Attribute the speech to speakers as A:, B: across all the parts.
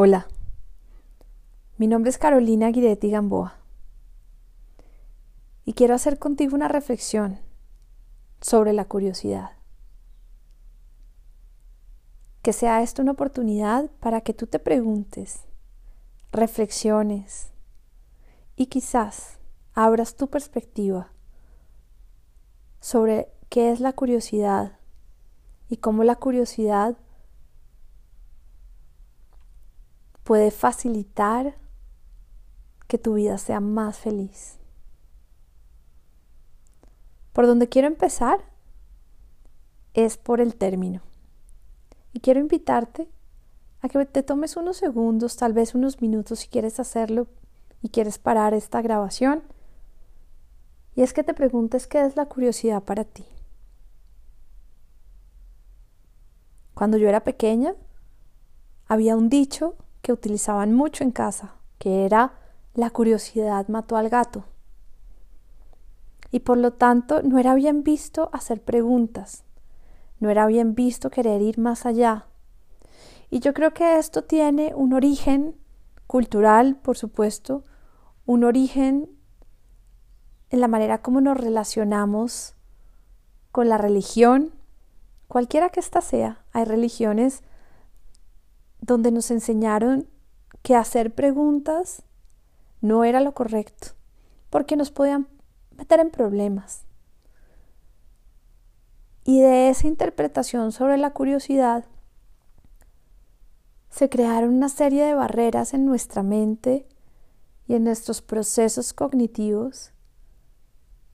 A: Hola, mi nombre es Carolina Guidetti Gamboa y quiero hacer contigo una reflexión sobre la curiosidad. Que sea esto una oportunidad para que tú te preguntes, reflexiones y quizás abras tu perspectiva sobre qué es la curiosidad y cómo la curiosidad puede facilitar que tu vida sea más feliz. Por donde quiero empezar es por el término. Y quiero invitarte a que te tomes unos segundos, tal vez unos minutos si quieres hacerlo y quieres parar esta grabación. Y es que te preguntes qué es la curiosidad para ti. Cuando yo era pequeña, había un dicho que utilizaban mucho en casa, que era la curiosidad mató al gato. Y por lo tanto no era bien visto hacer preguntas, no era bien visto querer ir más allá. Y yo creo que esto tiene un origen cultural, por supuesto, un origen en la manera como nos relacionamos con la religión, cualquiera que ésta sea. Hay religiones donde nos enseñaron que hacer preguntas no era lo correcto, porque nos podían meter en problemas. Y de esa interpretación sobre la curiosidad se crearon una serie de barreras en nuestra mente y en nuestros procesos cognitivos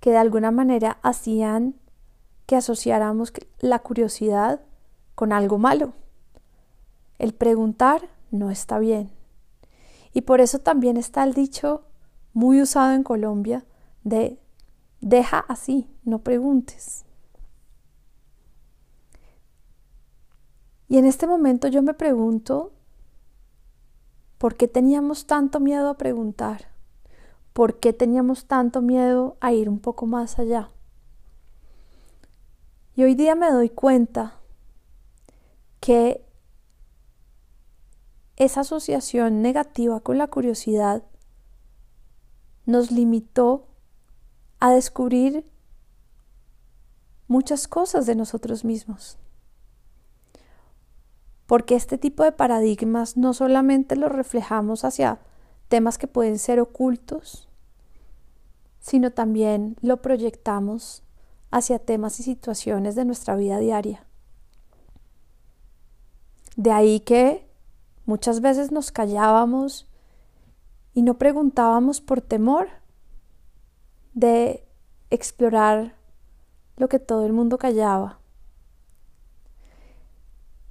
A: que de alguna manera hacían que asociáramos la curiosidad con algo malo. El preguntar no está bien. Y por eso también está el dicho muy usado en Colombia de deja así, no preguntes. Y en este momento yo me pregunto, ¿por qué teníamos tanto miedo a preguntar? ¿Por qué teníamos tanto miedo a ir un poco más allá? Y hoy día me doy cuenta que esa asociación negativa con la curiosidad nos limitó a descubrir muchas cosas de nosotros mismos. Porque este tipo de paradigmas no solamente los reflejamos hacia temas que pueden ser ocultos, sino también lo proyectamos hacia temas y situaciones de nuestra vida diaria. De ahí que Muchas veces nos callábamos y no preguntábamos por temor de explorar lo que todo el mundo callaba.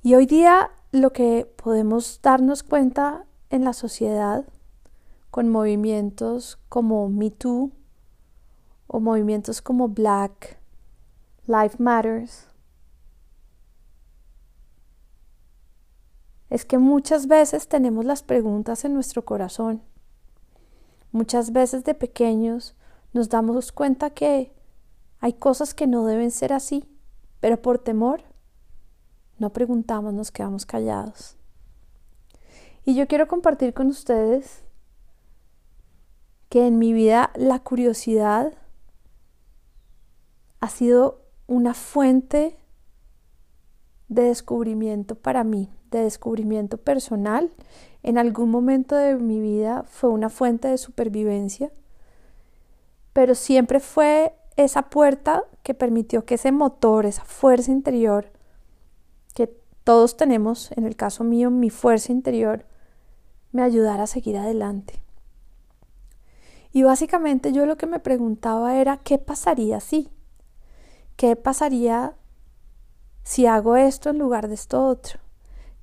A: Y hoy día lo que podemos darnos cuenta en la sociedad con movimientos como Me Too o movimientos como Black Life Matters es que muchas veces tenemos las preguntas en nuestro corazón. Muchas veces de pequeños nos damos cuenta que hay cosas que no deben ser así, pero por temor no preguntamos, nos quedamos callados. Y yo quiero compartir con ustedes que en mi vida la curiosidad ha sido una fuente de descubrimiento para mí de descubrimiento personal. En algún momento de mi vida fue una fuente de supervivencia, pero siempre fue esa puerta que permitió que ese motor, esa fuerza interior, que todos tenemos, en el caso mío, mi fuerza interior, me ayudara a seguir adelante. Y básicamente yo lo que me preguntaba era, ¿qué pasaría si? ¿Qué pasaría si hago esto en lugar de esto otro?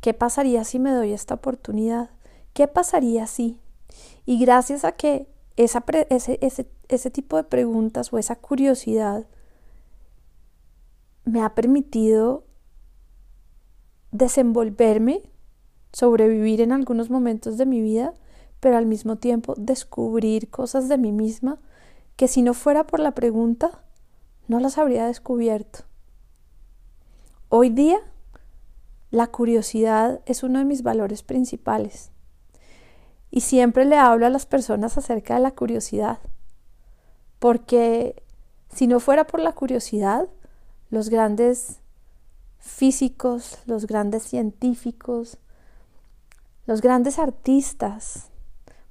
A: ¿Qué pasaría si me doy esta oportunidad? ¿Qué pasaría si? Y gracias a que ese, ese, ese tipo de preguntas o esa curiosidad me ha permitido desenvolverme, sobrevivir en algunos momentos de mi vida, pero al mismo tiempo descubrir cosas de mí misma que si no fuera por la pregunta, no las habría descubierto. Hoy día la curiosidad es uno de mis valores principales Y siempre le hablo a las personas acerca de la curiosidad, porque si no fuera por la curiosidad, los grandes físicos, los grandes científicos, los grandes artistas,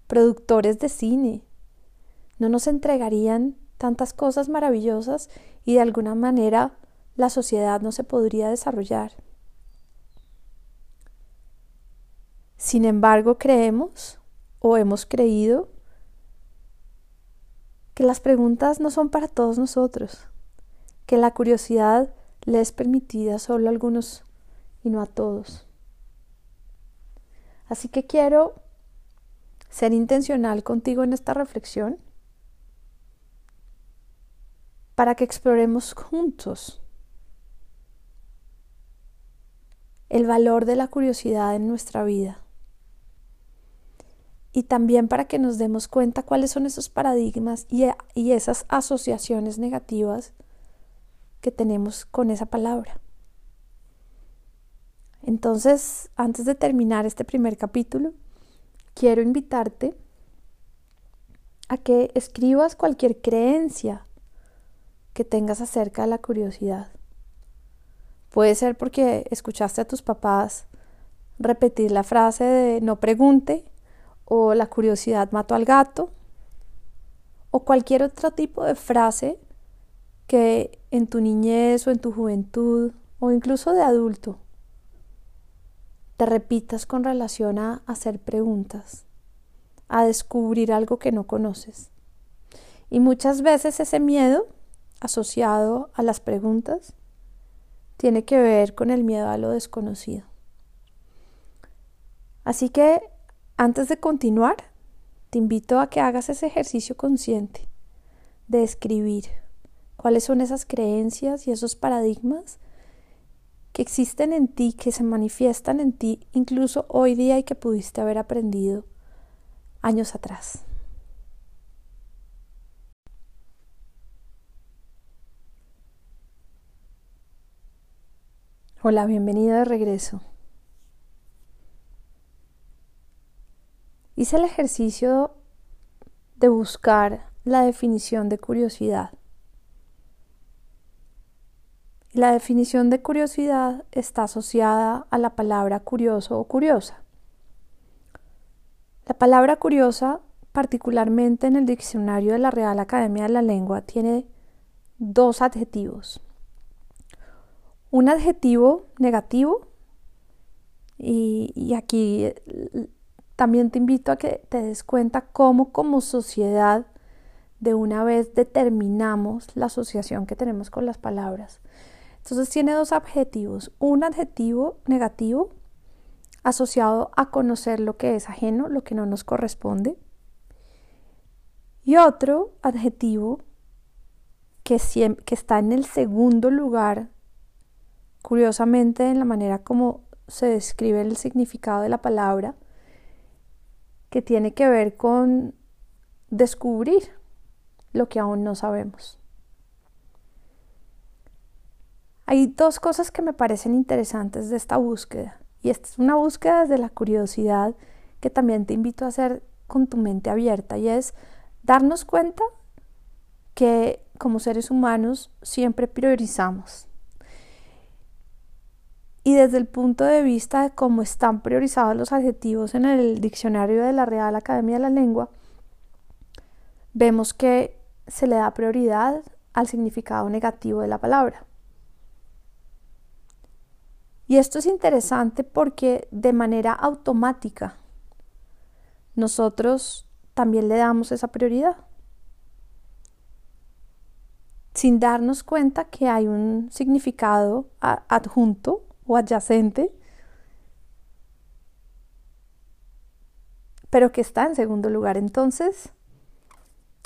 A: productores de cine, no nos entregarían tantas cosas maravillosas y de alguna manera la sociedad no se podría desarrollar. Sin embargo, creemos o hemos creído que las preguntas no son para todos nosotros, que la curiosidad le es permitida solo a algunos y no a todos. Así que quiero ser intencional contigo en esta reflexión para que exploremos juntos el valor de la curiosidad en nuestra vida y también para que nos demos cuenta cuáles son esos paradigmas y, y esas asociaciones negativas que tenemos con esa palabra. Entonces, antes de terminar este primer capítulo, quiero invitarte a que escribas cualquier creencia que tengas acerca de la curiosidad. Puede ser porque escuchaste a tus papás repetir la frase de no pregunte o la curiosidad mató al gato o cualquier otro tipo de frase que en tu niñez o en tu juventud o incluso de adulto te repitas con relación a hacer preguntas, a descubrir algo que no conoces. Y muchas veces ese miedo asociado a las preguntas tiene que ver con el miedo a lo desconocido. Así que antes de continuar, te invito a que hagas ese ejercicio consciente de escribir cuáles son esas creencias y esos paradigmas que existen en ti, que se manifiestan en ti incluso hoy día y que pudiste haber aprendido años atrás. Hola, bienvenida de regreso. Hice el ejercicio de buscar la definición de curiosidad. La definición de curiosidad está asociada a la palabra curioso o curiosa. La palabra curiosa, particularmente en el diccionario de la Real Academia de la Lengua, tiene dos adjetivos. Un adjetivo negativo, y, y aquí también te invito a que te des cuenta cómo como sociedad de una vez determinamos la asociación que tenemos con las palabras. Entonces tiene dos adjetivos. Un adjetivo negativo asociado a conocer lo que es ajeno, lo que no nos corresponde. Y otro adjetivo que, que está en el segundo lugar, curiosamente en la manera como se describe el significado de la palabra, que tiene que ver con descubrir lo que aún no sabemos. Hay dos cosas que me parecen interesantes de esta búsqueda. Y esta es una búsqueda desde la curiosidad que también te invito a hacer con tu mente abierta. Y es darnos cuenta que como seres humanos siempre priorizamos. Y desde el punto de vista de cómo están priorizados los adjetivos en el diccionario de la Real Academia de la Lengua, vemos que se le da prioridad al significado negativo de la palabra. Y esto es interesante porque de manera automática nosotros también le damos esa prioridad. Sin darnos cuenta que hay un significado adjunto o adyacente, pero que está en segundo lugar. Entonces,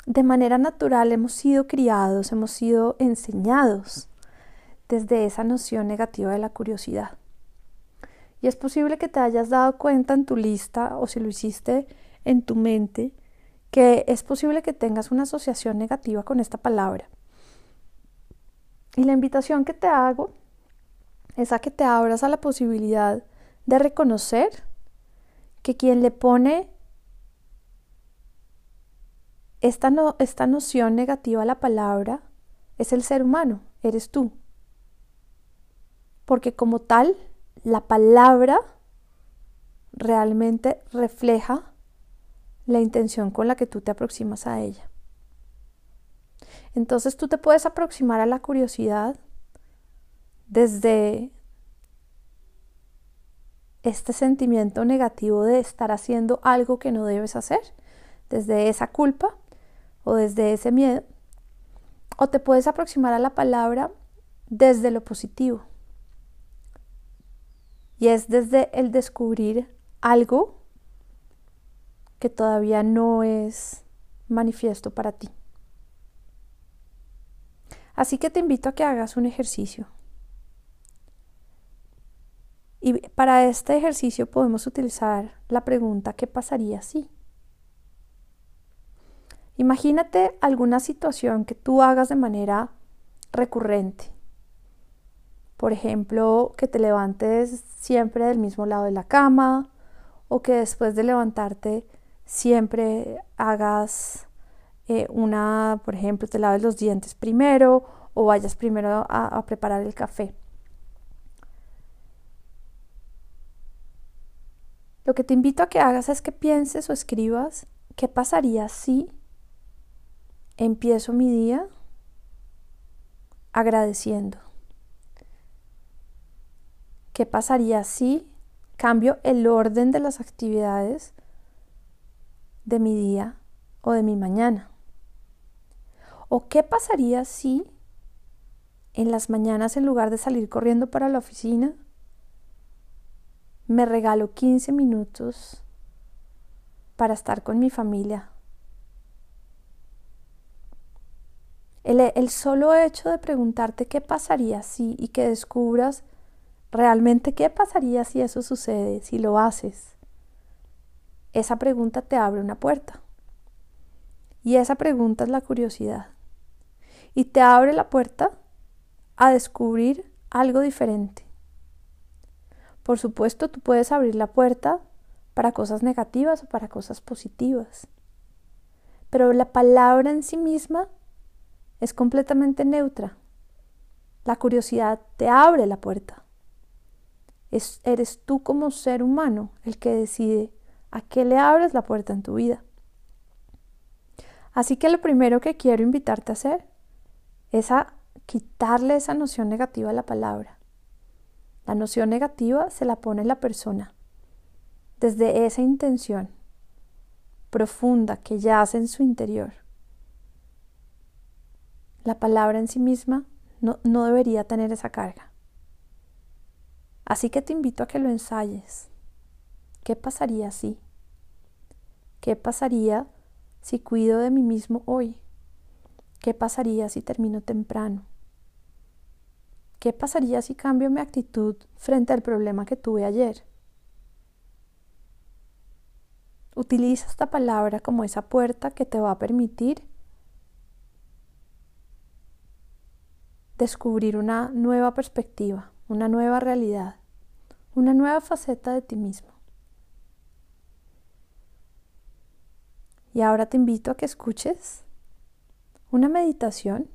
A: de manera natural hemos sido criados, hemos sido enseñados desde esa noción negativa de la curiosidad. Y es posible que te hayas dado cuenta en tu lista o si lo hiciste en tu mente que es posible que tengas una asociación negativa con esta palabra. Y la invitación que te hago es a que te abras a la posibilidad de reconocer que quien le pone esta, no, esta noción negativa a la palabra es el ser humano, eres tú. Porque como tal, la palabra realmente refleja la intención con la que tú te aproximas a ella. Entonces tú te puedes aproximar a la curiosidad desde este sentimiento negativo de estar haciendo algo que no debes hacer, desde esa culpa o desde ese miedo, o te puedes aproximar a la palabra desde lo positivo. Y es desde el descubrir algo que todavía no es manifiesto para ti. Así que te invito a que hagas un ejercicio. Y para este ejercicio podemos utilizar la pregunta ¿qué pasaría si? Imagínate alguna situación que tú hagas de manera recurrente. Por ejemplo, que te levantes siempre del mismo lado de la cama o que después de levantarte siempre hagas eh, una, por ejemplo, te laves los dientes primero o vayas primero a, a preparar el café. Lo que te invito a que hagas es que pienses o escribas qué pasaría si empiezo mi día agradeciendo. ¿Qué pasaría si cambio el orden de las actividades de mi día o de mi mañana? ¿O qué pasaría si en las mañanas en lugar de salir corriendo para la oficina, me regalo 15 minutos para estar con mi familia? El, el, solo hecho de preguntarte qué pasaría si y que descubras realmente qué pasaría si eso sucede, si lo haces, esa pregunta te abre una puerta. Y esa pregunta es la curiosidad. Y te abre la puerta a descubrir algo diferente. Por supuesto, tú puedes abrir la puerta para cosas negativas o para cosas positivas. Pero la palabra en sí misma es completamente neutra. La curiosidad te abre la puerta. Es, eres tú como ser humano el que decide a qué le abres la puerta en tu vida. Así que lo primero que quiero invitarte a hacer es a quitarle esa noción negativa a la palabra. La noción negativa se la pone la persona desde esa intención profunda que yace en su interior. La palabra en sí misma no, no debería tener esa carga. Así que te invito a que lo ensayes. ¿Qué pasaría si? ¿Qué pasaría si cuido de mí mismo hoy? ¿Qué pasaría si termino temprano? ¿Qué pasaría si cambio mi actitud frente al problema que tuve ayer? Utiliza esta palabra como esa puerta que te va a permitir descubrir una nueva perspectiva, una nueva realidad, una nueva faceta de ti mismo. Y ahora te invito a que escuches una meditación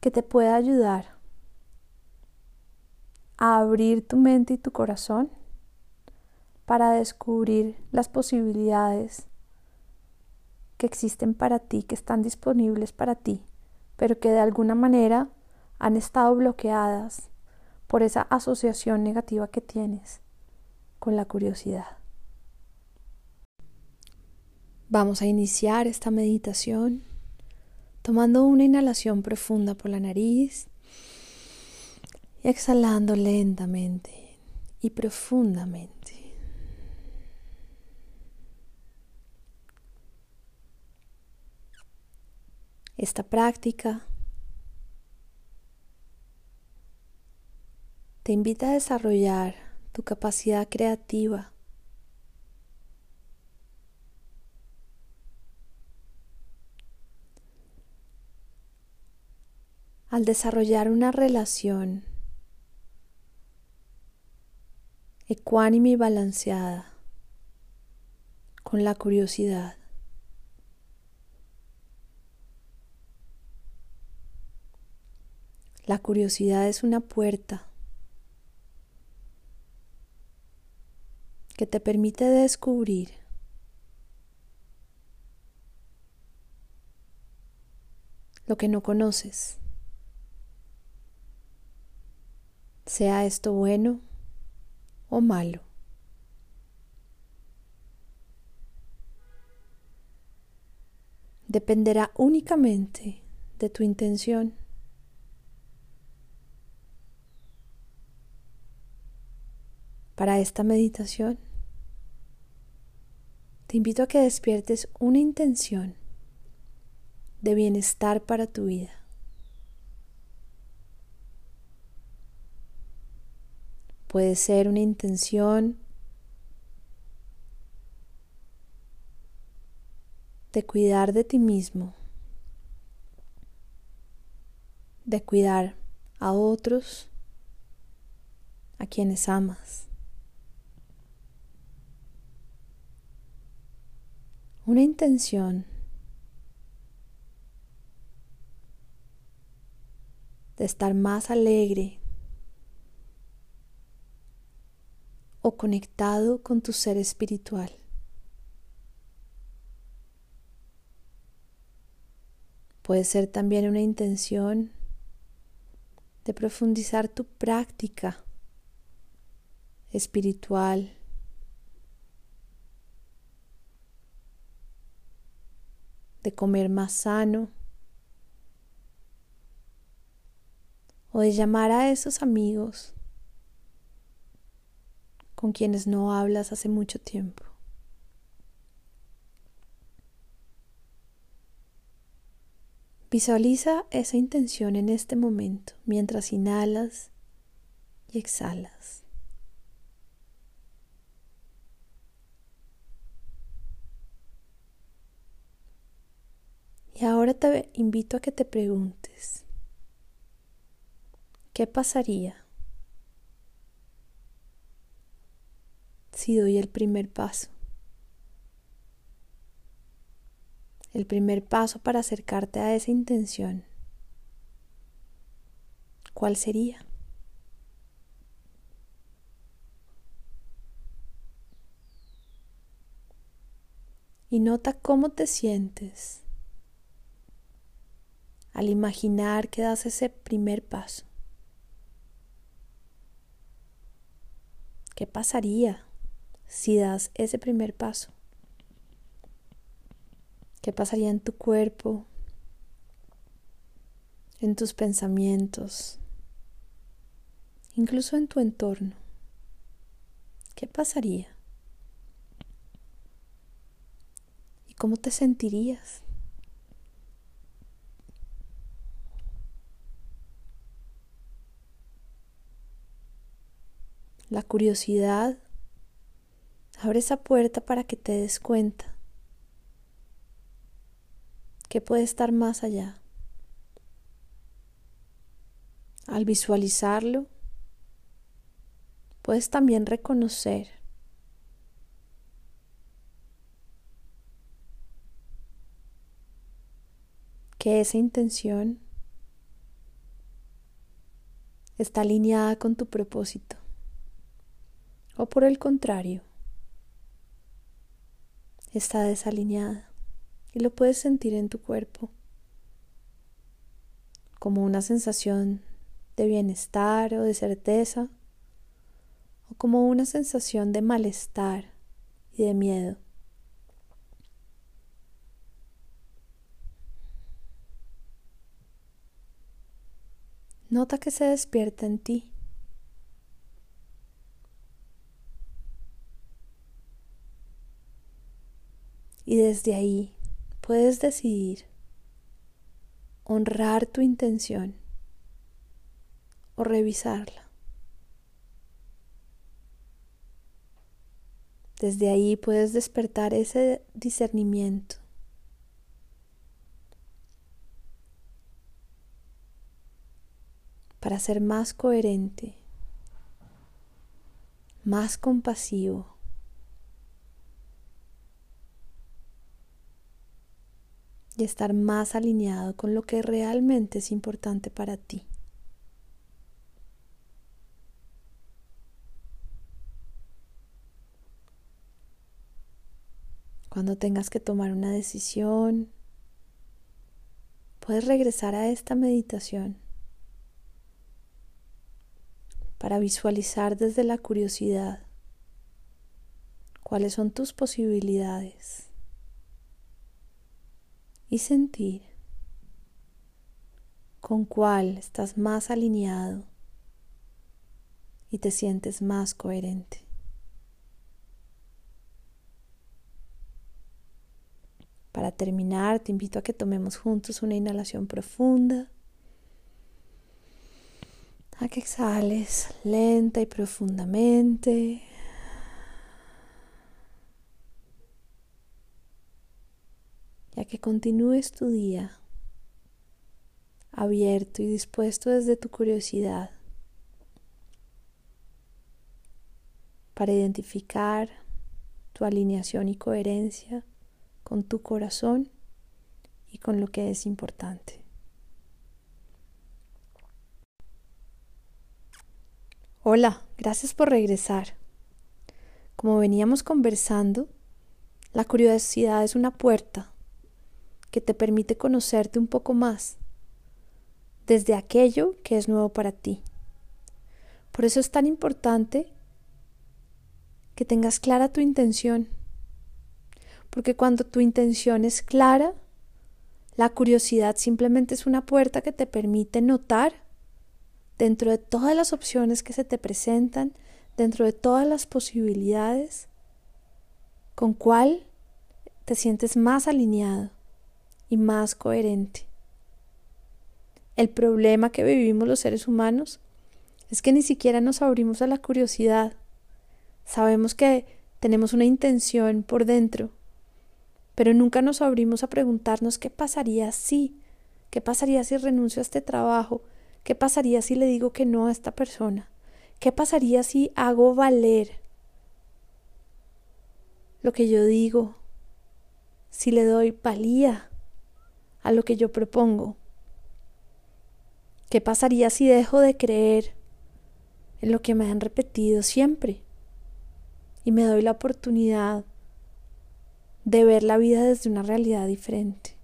A: que te pueda ayudar a abrir tu mente y tu corazón para descubrir las posibilidades que existen para ti, que están disponibles para ti, pero que de alguna manera han estado bloqueadas por esa asociación negativa que tienes con la curiosidad. Vamos a iniciar esta meditación tomando una inhalación profunda por la nariz y exhalando lentamente y profundamente. Esta práctica te invita a desarrollar tu capacidad creativa al desarrollar una relación ecuánime y balanceada con la curiosidad. La curiosidad es una puerta que te permite descubrir lo que no conoces. Sea esto bueno o malo. Dependerá únicamente de tu intención. Para esta meditación, te invito a que despiertes una intención de bienestar para tu vida. Puede ser una intención de cuidar de ti mismo, de cuidar a otros, a quienes amas. una intención de estar más alegre o conectado con tu ser espiritual. Puede ser también una intención de profundizar tu práctica espiritual de comer más sano o de llamar a esos amigos con quienes no hablas hace mucho tiempo. Visualiza esa intención en este momento mientras inhalas y exhalas. Y ahora te invito a que te preguntes, ¿qué pasaría si doy el primer paso? El primer paso para acercarte a esa intención. ¿Cuál sería? Y nota cómo te sientes al imaginar que das ese primer paso. ¿Qué pasaría si das ese primer paso? ¿Qué pasaría en tu cuerpo, en tus pensamientos, incluso en tu entorno? ¿Qué pasaría? ¿Y cómo te sentirías? la curiosidad abre esa puerta para que te des cuenta que puede estar más allá. Al visualizarlo, puedes también reconocer que esa intención está alineada con tu propósito o por el contrario, está desalineada y lo puedes sentir en tu cuerpo como una sensación de bienestar o de certeza o como una sensación de malestar y de miedo. Nota que se despierta en ti. Desde ahí puedes decidir honrar tu intención o revisarla. Desde ahí puedes despertar ese discernimiento. para ser más coherente, más compasivo y estar más alineado con lo que realmente es importante para ti. Cuando tengas que tomar una decisión, puedes regresar a esta meditación para visualizar desde la curiosidad cuáles son tus posibilidades y sentir con cuál estás más alineado y te sientes más coherente. Para terminar, te invito a que tomemos juntos una inhalación profunda, a que exhales lenta y profundamente. Y a que continúes tu día abierto y dispuesto desde tu curiosidad para identificar tu alineación y coherencia con tu corazón y con lo que es importante. Hola, gracias por regresar. Como veníamos conversando, la curiosidad es una puerta que te permite conocerte un poco más desde aquello que es nuevo para ti. Por eso es tan importante que tengas clara tu intención porque cuando tu intención es clara, la curiosidad simplemente es una puerta que te permite notar dentro de todas las opciones que se te presentan, dentro de todas las posibilidades, con cuál te sientes más alineado y más coherente. El problema que vivimos los seres humanos es que ni siquiera nos abrimos a la curiosidad. Sabemos que tenemos una intención por dentro, pero nunca nos abrimos a preguntarnos qué pasaría si, qué pasaría si renuncio a este trabajo, qué pasaría si le digo que no a esta persona, qué pasaría si hago valer lo que yo digo, si le doy valía a lo que yo propongo. ¿Qué pasaría si dejo de creer en lo que me han repetido siempre y me doy la oportunidad de ver la vida desde una realidad diferente.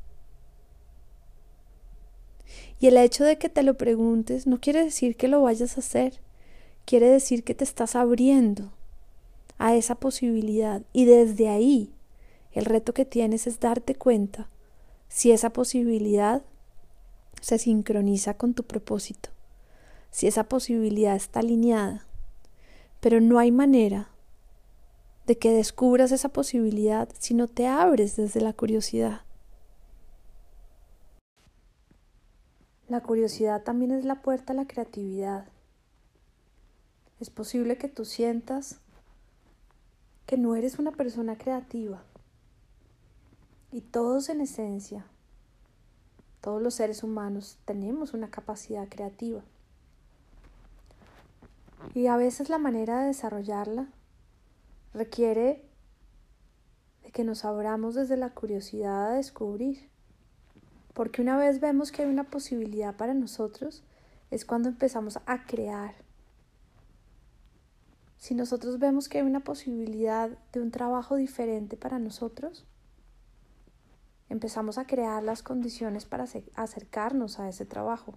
A: Y el hecho de que te lo preguntes no quiere decir que lo vayas a hacer, quiere decir que te estás abriendo a esa posibilidad y desde ahí el reto que tienes es darte cuenta si esa posibilidad se sincroniza con tu propósito, si esa posibilidad está alineada, pero no hay manera de que descubras esa posibilidad si no te abres desde la curiosidad. La curiosidad también es la puerta a la creatividad. Es posible que tú sientas que no eres una persona creativa. Y todos en esencia, todos los seres humanos tenemos una capacidad creativa. Y a veces la manera de desarrollarla requiere de que nos abramos desde la curiosidad a descubrir. Porque una vez vemos que hay una posibilidad para nosotros, es cuando empezamos a crear. Si nosotros vemos que hay una posibilidad de un trabajo diferente para nosotros, empezamos a crear las condiciones para acercarnos a ese trabajo.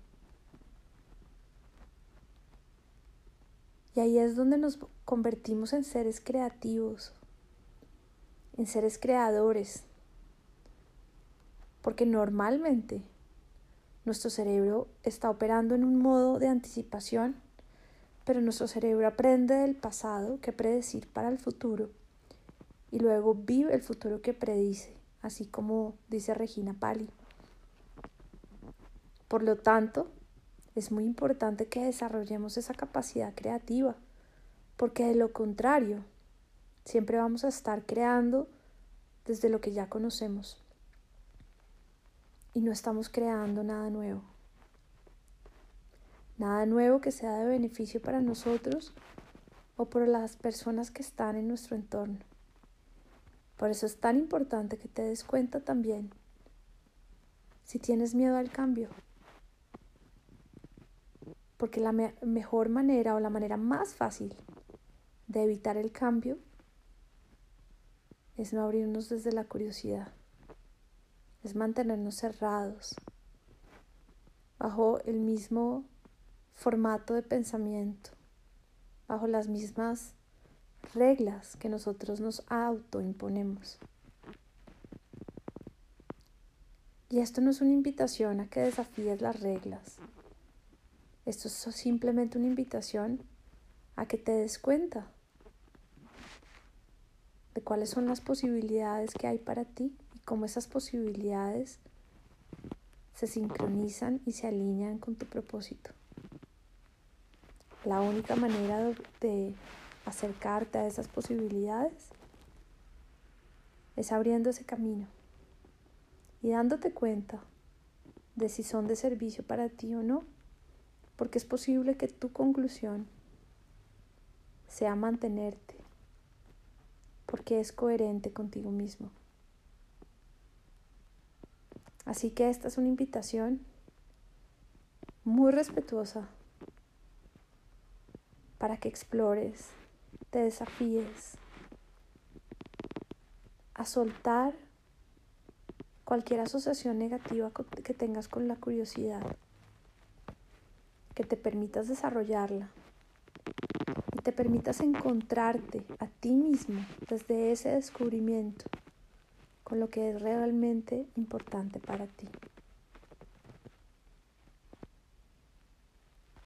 A: Y ahí es donde nos convertimos en seres creativos, en seres creadores. Porque normalmente nuestro cerebro está operando en un modo de anticipación, pero nuestro cerebro aprende del pasado que predecir para el futuro y luego vive el futuro que predice, así como dice Regina Pali. Por lo tanto, es muy importante que desarrollemos esa capacidad creativa, porque de lo contrario, siempre vamos a estar creando desde lo que ya conocemos y no estamos creando nada nuevo. Nada nuevo que sea de beneficio para nosotros o por las personas que están en nuestro entorno. Por eso es tan importante que te des cuenta también si tienes miedo al cambio. Porque la mejor manera o la manera más fácil de evitar el cambio es no abrirnos desde la curiosidad, es mantenernos cerrados bajo el mismo formato de pensamiento, bajo las mismas reglas que nosotros nos autoimponemos. Y esto no es una invitación a que desafíes las reglas. Esto es simplemente una invitación a que te des cuenta de cuáles son las posibilidades que hay para ti y cómo esas posibilidades se sincronizan y se alinean con tu propósito. La única manera de acercarte a esas posibilidades es abriendo ese camino y dándote cuenta de si son de servicio para ti o no, porque es posible que tu conclusión sea mantenerte, porque es coherente contigo mismo. Así que esta es una invitación muy respetuosa para que explores, te desafíes a soltar cualquier asociación negativa que tengas con la curiosidad, que te permitas desarrollarla y te permitas encontrarte a ti mismo desde ese descubrimiento con lo que es realmente importante para ti.